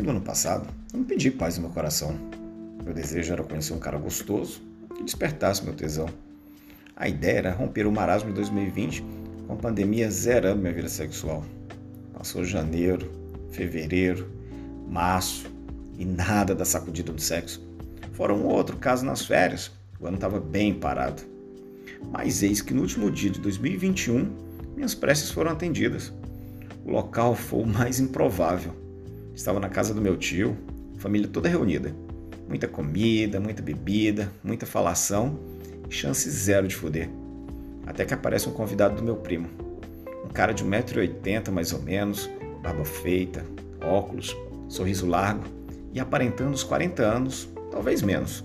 fim do ano passado, eu não pedi paz no meu coração. Meu desejo era conhecer um cara gostoso que despertasse meu tesão. A ideia era romper o marasmo de 2020 com a pandemia zerando minha vida sexual. Passou janeiro, fevereiro, março e nada da sacudida do sexo. Fora um outro caso nas férias, o ano estava bem parado. Mas eis que no último dia de 2021, minhas preces foram atendidas. O local foi o mais improvável. Estava na casa do meu tio, família toda reunida. Muita comida, muita bebida, muita falação chance zero de foder. Até que aparece um convidado do meu primo. Um cara de 1,80m mais ou menos, barba feita, óculos, sorriso largo e aparentando os 40 anos, talvez menos.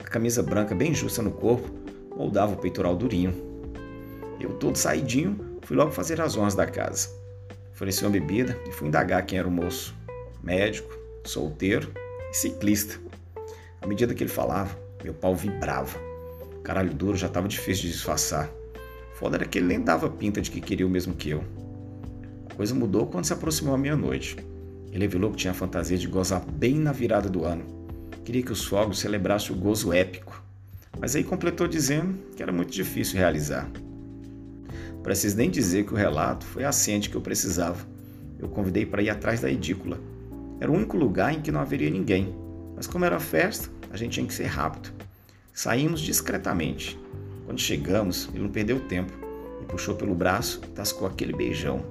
A camisa branca bem justa no corpo moldava o peitoral durinho. Eu, todo saidinho, fui logo fazer as honras da casa. Ofereci uma bebida e fui indagar quem era o moço. Médico, solteiro e ciclista. À medida que ele falava, meu pau vibrava. Caralho duro já estava difícil de disfarçar. Foda era que ele nem dava pinta de que queria o mesmo que eu. A coisa mudou quando se aproximou a meia-noite. Ele revelou que tinha a fantasia de gozar bem na virada do ano. Queria que os fogos celebrassem o gozo épico. Mas aí completou dizendo que era muito difícil realizar. Preciso nem dizer que o relato foi a ciente que eu precisava. Eu convidei para ir atrás da edícula. Era o único lugar em que não haveria ninguém. Mas como era festa, a gente tinha que ser rápido. Saímos discretamente. Quando chegamos, ele não perdeu tempo. Me puxou pelo braço e tascou aquele beijão.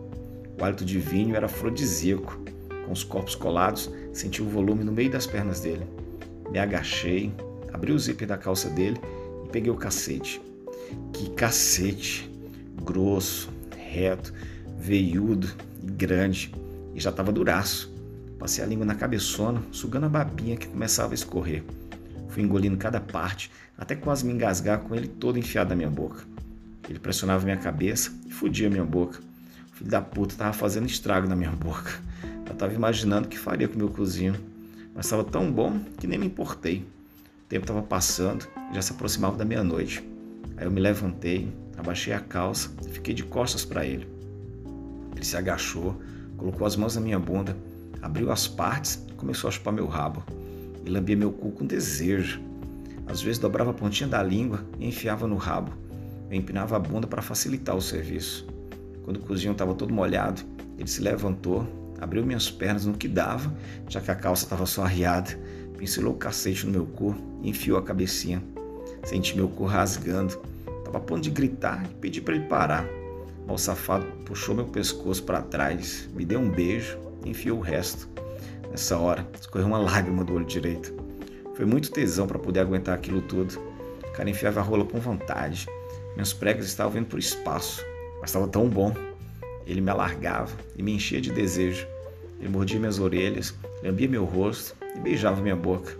O hálito de vinho era afrodisíaco. Com os corpos colados, senti o volume no meio das pernas dele. Me agachei, abri o zíper da calça dele e peguei o cacete. Que cacete! Grosso, reto, veiudo e grande. E já estava duraço. Passei a língua na cabeçona, sugando a babinha que começava a escorrer. Fui engolindo cada parte, até quase me engasgar com ele todo enfiado na minha boca. Ele pressionava minha cabeça e fudia minha boca. O filho da puta estava fazendo estrago na minha boca. Eu estava imaginando o que faria com meu cozinho mas estava tão bom que nem me importei. O tempo estava passando e já se aproximava da meia-noite. Aí eu me levantei, abaixei a calça e fiquei de costas para ele. Ele se agachou, colocou as mãos na minha bunda, abriu as partes começou a chupar meu rabo. E lambia meu cu com desejo. Às vezes dobrava a pontinha da língua e enfiava no rabo. Eu empinava a bunda para facilitar o serviço. Quando o cozinho estava todo molhado, ele se levantou, abriu minhas pernas no que dava, já que a calça estava só arriada, pincelou o cacete no meu cu e enfiou a cabecinha. Senti meu cu rasgando. Tava a ponto de gritar e pedir para ele parar. O safado puxou meu pescoço para trás, me deu um beijo enfiou o resto. Nessa hora, escorreu uma lágrima do olho direito. Foi muito tesão para poder aguentar aquilo tudo. O cara enfiava a rola com vontade. Minhas pregas estavam indo por espaço, mas estava tão bom. Ele me alargava e me enchia de desejo. Ele mordia minhas orelhas, lambia meu rosto e beijava minha boca.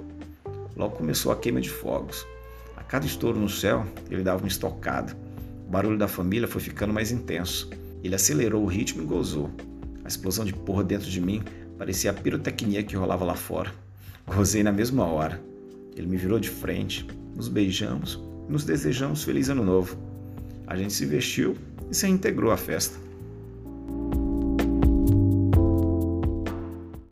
Logo começou a queima de fogos. A cada estouro no céu, ele dava uma estocada. O barulho da família foi ficando mais intenso. Ele acelerou o ritmo e gozou. A explosão de porra dentro de mim parecia a pirotecnia que rolava lá fora. Gozei na mesma hora. Ele me virou de frente, nos beijamos nos desejamos feliz ano novo. A gente se vestiu e se reintegrou à festa.